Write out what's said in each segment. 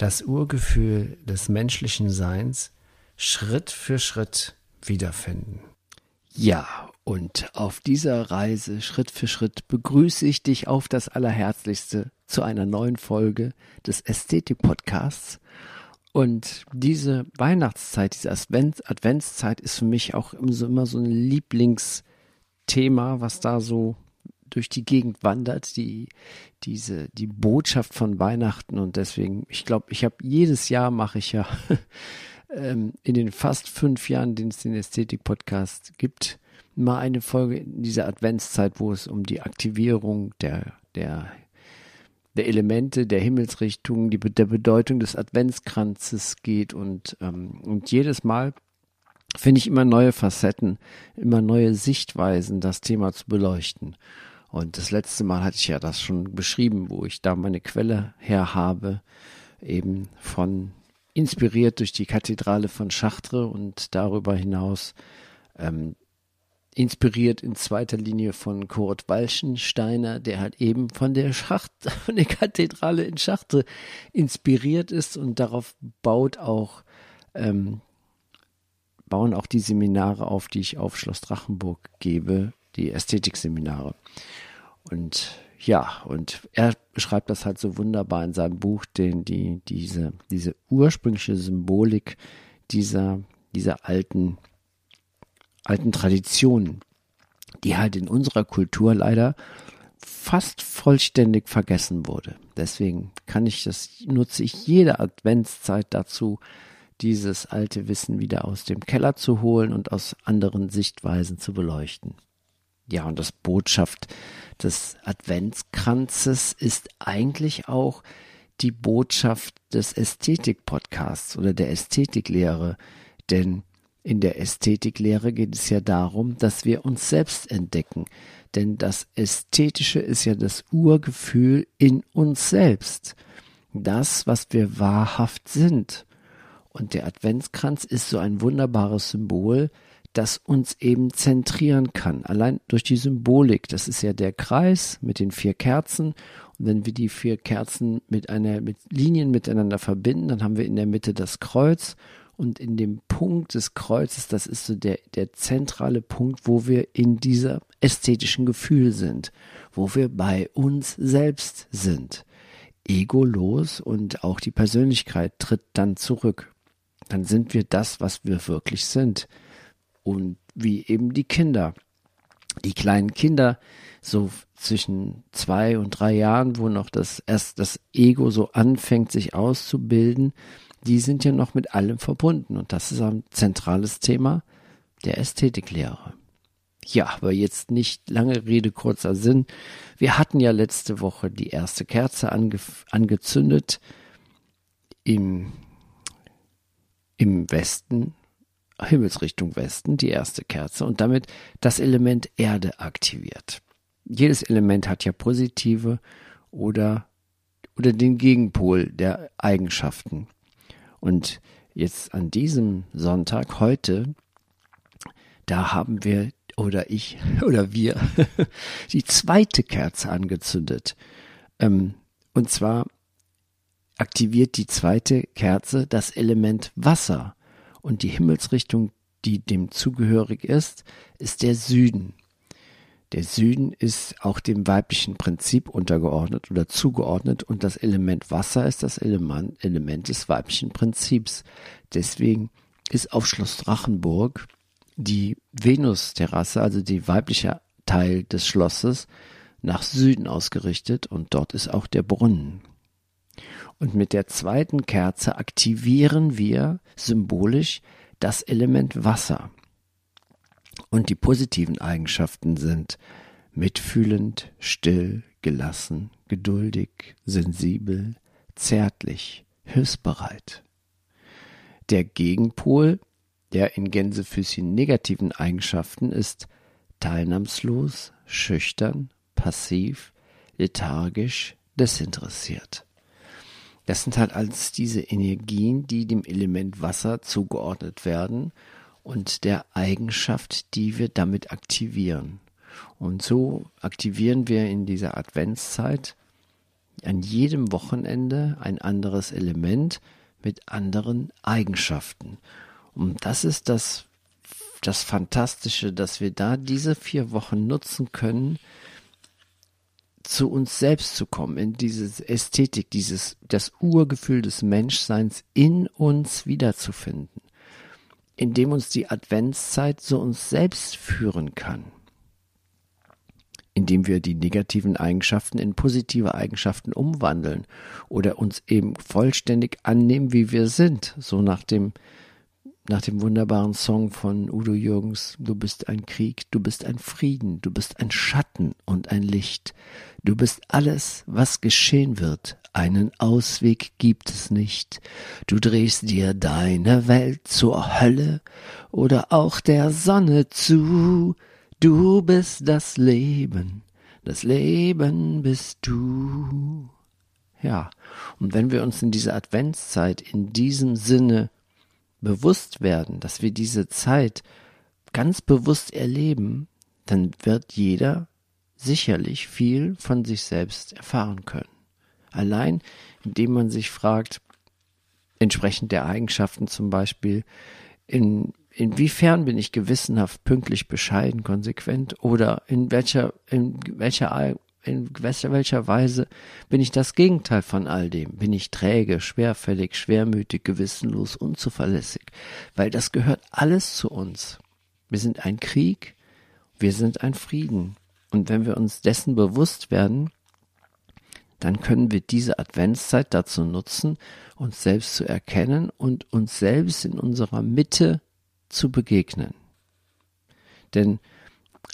das Urgefühl des menschlichen Seins Schritt für Schritt wiederfinden. Ja, und auf dieser Reise Schritt für Schritt begrüße ich dich auf das Allerherzlichste zu einer neuen Folge des Ästhetik-Podcasts. Und diese Weihnachtszeit, diese Advents Adventszeit ist für mich auch immer so ein Lieblingsthema, was da so durch die Gegend wandert, die, diese, die Botschaft von Weihnachten. Und deswegen, ich glaube, ich habe jedes Jahr mache ich ja ähm, in den fast fünf Jahren, den es den Ästhetik-Podcast gibt, mal eine Folge in dieser Adventszeit, wo es um die Aktivierung der, der, der Elemente, der Himmelsrichtung, die, der Bedeutung des Adventskranzes geht und, ähm, und jedes Mal finde ich immer neue Facetten, immer neue Sichtweisen, das Thema zu beleuchten. Und das letzte Mal hatte ich ja das schon beschrieben, wo ich da meine Quelle her habe, eben von inspiriert durch die Kathedrale von Chartres und darüber hinaus ähm, inspiriert in zweiter Linie von Kurt Walchensteiner, der halt eben von der Schacht, von der Kathedrale in Chartres inspiriert ist und darauf baut auch ähm, bauen auch die Seminare auf, die ich auf Schloss Drachenburg gebe, die Ästhetikseminare. Und ja, und er beschreibt das halt so wunderbar in seinem Buch, den, die, diese, diese ursprüngliche Symbolik dieser, dieser alten, alten Traditionen, die halt in unserer Kultur leider fast vollständig vergessen wurde. Deswegen kann ich das, nutze ich jede Adventszeit dazu, dieses alte Wissen wieder aus dem Keller zu holen und aus anderen Sichtweisen zu beleuchten. Ja, und das Botschaft des Adventskranzes ist eigentlich auch die Botschaft des Ästhetik-Podcasts oder der Ästhetiklehre. Denn in der Ästhetiklehre geht es ja darum, dass wir uns selbst entdecken. Denn das Ästhetische ist ja das Urgefühl in uns selbst. Das, was wir wahrhaft sind. Und der Adventskranz ist so ein wunderbares Symbol, das uns eben zentrieren kann. Allein durch die Symbolik. Das ist ja der Kreis mit den vier Kerzen. Und wenn wir die vier Kerzen mit einer, mit Linien miteinander verbinden, dann haben wir in der Mitte das Kreuz. Und in dem Punkt des Kreuzes, das ist so der, der zentrale Punkt, wo wir in dieser ästhetischen Gefühl sind, wo wir bei uns selbst sind. Egolos und auch die Persönlichkeit tritt dann zurück. Dann sind wir das, was wir wirklich sind und wie eben die Kinder. Die kleinen Kinder, so zwischen zwei und drei Jahren, wo noch das erst das Ego so anfängt, sich auszubilden, die sind ja noch mit allem verbunden. Und das ist ein zentrales Thema der Ästhetiklehre. Ja, aber jetzt nicht lange Rede, kurzer Sinn. Wir hatten ja letzte Woche die erste Kerze ange angezündet im, im Westen Himmelsrichtung Westen, die erste Kerze, und damit das Element Erde aktiviert. Jedes Element hat ja positive oder, oder den Gegenpol der Eigenschaften. Und jetzt an diesem Sonntag, heute, da haben wir oder ich oder wir die zweite Kerze angezündet. Ähm, und zwar aktiviert die zweite Kerze das Element Wasser und die Himmelsrichtung, die dem zugehörig ist, ist der Süden. Der Süden ist auch dem weiblichen Prinzip untergeordnet oder zugeordnet und das Element Wasser ist das Element, Element des weiblichen Prinzips. Deswegen ist auf Schloss Drachenburg die Venus-Terrasse, also die weibliche Teil des Schlosses, nach Süden ausgerichtet und dort ist auch der Brunnen. Und mit der zweiten Kerze aktivieren wir symbolisch das Element Wasser. Und die positiven Eigenschaften sind mitfühlend, still, gelassen, geduldig, sensibel, zärtlich, hilfsbereit. Der Gegenpol der in Gänsefüßchen negativen Eigenschaften ist teilnahmslos, schüchtern, passiv, lethargisch, desinteressiert. Das sind halt alles diese Energien, die dem Element Wasser zugeordnet werden und der Eigenschaft, die wir damit aktivieren. Und so aktivieren wir in dieser Adventszeit an jedem Wochenende ein anderes Element mit anderen Eigenschaften. Und das ist das, das Fantastische, dass wir da diese vier Wochen nutzen können, zu uns selbst zu kommen, in diese Ästhetik, dieses, das Urgefühl des Menschseins in uns wiederzufinden, indem uns die Adventszeit zu uns selbst führen kann indem wir die negativen Eigenschaften in positive Eigenschaften umwandeln oder uns eben vollständig annehmen, wie wir sind, so nach dem nach dem wunderbaren Song von Udo Jürgens, du bist ein Krieg, du bist ein Frieden, du bist ein Schatten und ein Licht, du bist alles, was geschehen wird, einen Ausweg gibt es nicht, du drehst dir deine Welt zur Hölle oder auch der Sonne zu, du bist das Leben, das Leben bist du. Ja, und wenn wir uns in dieser Adventszeit in diesem Sinne bewusst werden, dass wir diese Zeit ganz bewusst erleben, dann wird jeder sicherlich viel von sich selbst erfahren können. Allein indem man sich fragt, entsprechend der Eigenschaften zum Beispiel, in, inwiefern bin ich gewissenhaft, pünktlich, bescheiden, konsequent oder in welcher, in welcher in welcher Weise bin ich das Gegenteil von all dem? Bin ich träge, schwerfällig, schwermütig, gewissenlos, unzuverlässig? Weil das gehört alles zu uns. Wir sind ein Krieg, wir sind ein Frieden. Und wenn wir uns dessen bewusst werden, dann können wir diese Adventszeit dazu nutzen, uns selbst zu erkennen und uns selbst in unserer Mitte zu begegnen. Denn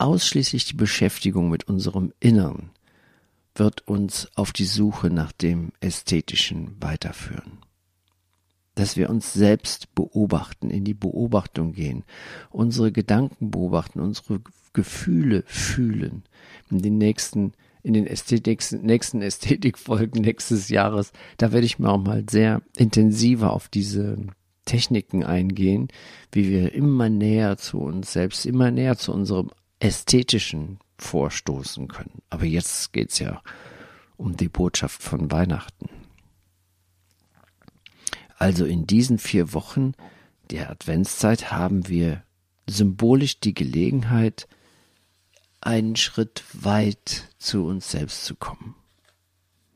Ausschließlich die Beschäftigung mit unserem Innern wird uns auf die Suche nach dem Ästhetischen weiterführen. Dass wir uns selbst beobachten, in die Beobachtung gehen, unsere Gedanken beobachten, unsere Gefühle fühlen. In den nächsten, in den Ästhetik, nächsten Ästhetikfolgen nächstes Jahres, da werde ich mir auch mal sehr intensiver auf diese Techniken eingehen, wie wir immer näher zu uns selbst, immer näher zu unserem ästhetischen vorstoßen können. Aber jetzt geht's ja um die Botschaft von Weihnachten. Also in diesen vier Wochen der Adventszeit haben wir symbolisch die Gelegenheit, einen Schritt weit zu uns selbst zu kommen.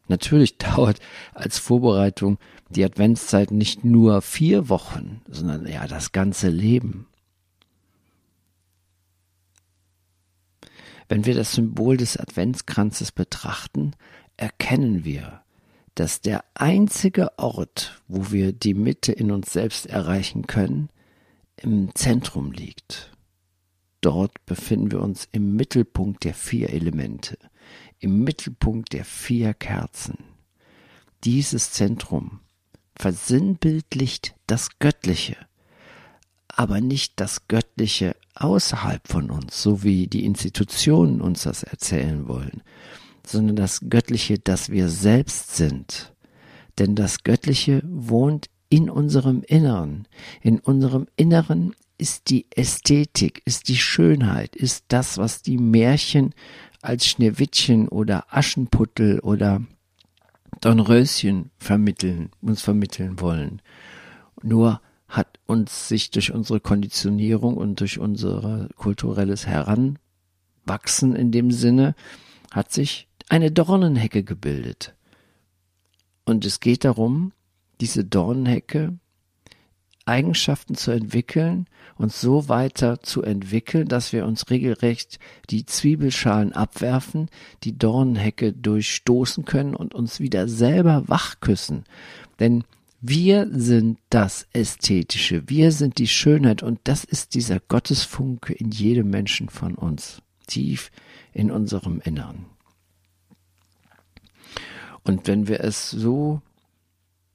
Natürlich dauert als Vorbereitung die Adventszeit nicht nur vier Wochen, sondern ja das ganze Leben. Wenn wir das Symbol des Adventskranzes betrachten, erkennen wir, dass der einzige Ort, wo wir die Mitte in uns selbst erreichen können, im Zentrum liegt. Dort befinden wir uns im Mittelpunkt der vier Elemente, im Mittelpunkt der vier Kerzen. Dieses Zentrum versinnbildlicht das Göttliche, aber nicht das Göttliche außerhalb von uns, so wie die Institutionen uns das erzählen wollen, sondern das Göttliche, das wir selbst sind. Denn das Göttliche wohnt in unserem Inneren. In unserem Inneren ist die Ästhetik, ist die Schönheit, ist das, was die Märchen als Schneewittchen oder Aschenputtel oder Dornröschen vermitteln, uns vermitteln wollen. Nur hat uns sich durch unsere Konditionierung und durch unser kulturelles Heranwachsen in dem Sinne, hat sich eine Dornenhecke gebildet. Und es geht darum, diese Dornenhecke Eigenschaften zu entwickeln und so weiter zu entwickeln, dass wir uns regelrecht die Zwiebelschalen abwerfen, die Dornenhecke durchstoßen können und uns wieder selber wachküssen. Denn wir sind das Ästhetische, wir sind die Schönheit und das ist dieser Gottesfunke in jedem Menschen von uns, tief in unserem Innern. Und wenn wir es so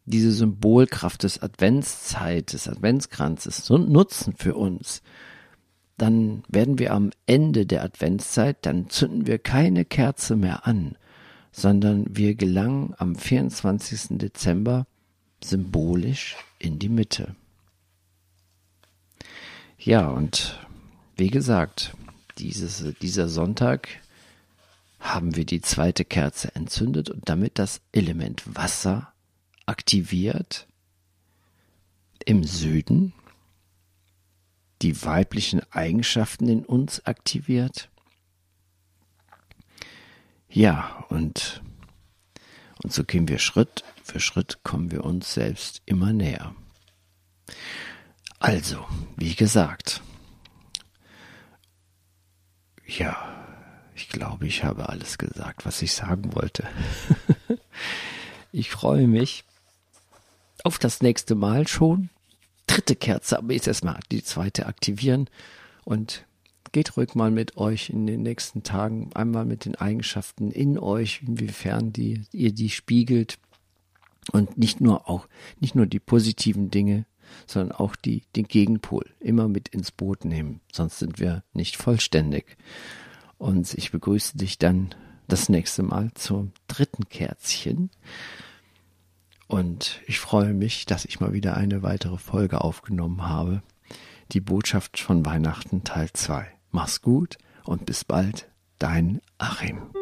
diese Symbolkraft des Adventszeit, des Adventskranzes nutzen für uns, dann werden wir am Ende der Adventszeit, dann zünden wir keine Kerze mehr an, sondern wir gelangen am 24. Dezember symbolisch in die Mitte. Ja, und wie gesagt, dieses, dieser Sonntag haben wir die zweite Kerze entzündet und damit das Element Wasser aktiviert im Süden, die weiblichen Eigenschaften in uns aktiviert. Ja, und, und so gehen wir Schritt für Schritt, kommen wir uns selbst immer näher. Also, wie gesagt, ja, ich glaube, ich habe alles gesagt, was ich sagen wollte. ich freue mich auf das nächste Mal schon. Dritte Kerze, aber jetzt erstmal die zweite aktivieren und geht ruhig mal mit euch in den nächsten Tagen einmal mit den Eigenschaften in euch, inwiefern die, ihr die spiegelt und nicht nur auch, nicht nur die positiven Dinge, sondern auch die, den Gegenpol immer mit ins Boot nehmen, sonst sind wir nicht vollständig. Und ich begrüße dich dann das nächste Mal zum dritten Kerzchen. Und ich freue mich, dass ich mal wieder eine weitere Folge aufgenommen habe. Die Botschaft von Weihnachten Teil 2. Mach's gut und bis bald, dein Achim.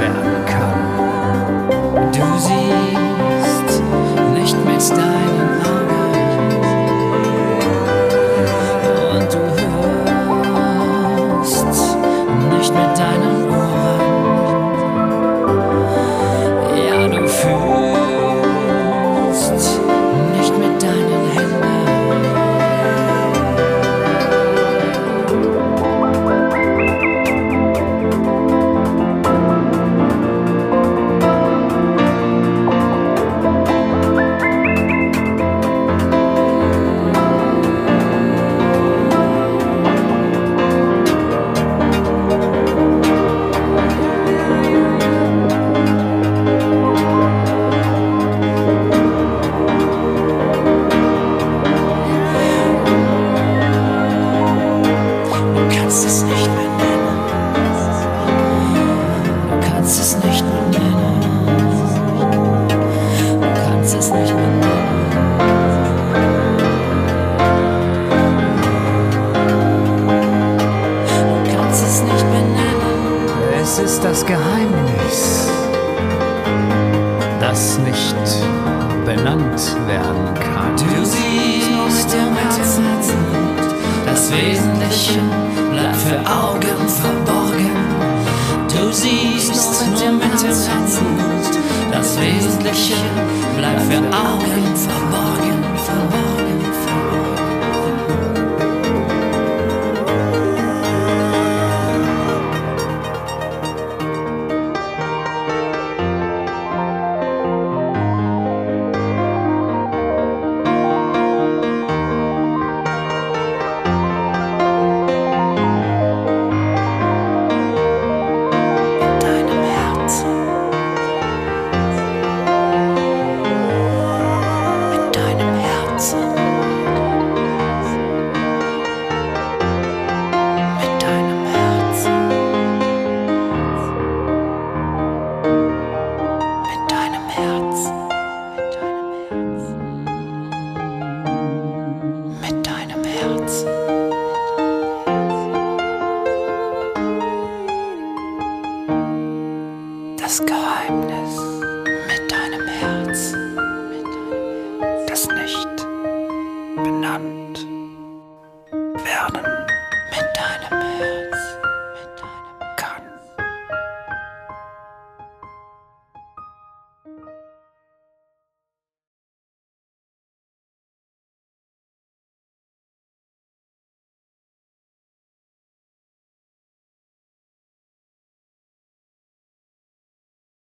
Yeah. Siehst nur mit dem Herzen. Das Lächeln bleibt für Augen. kindness.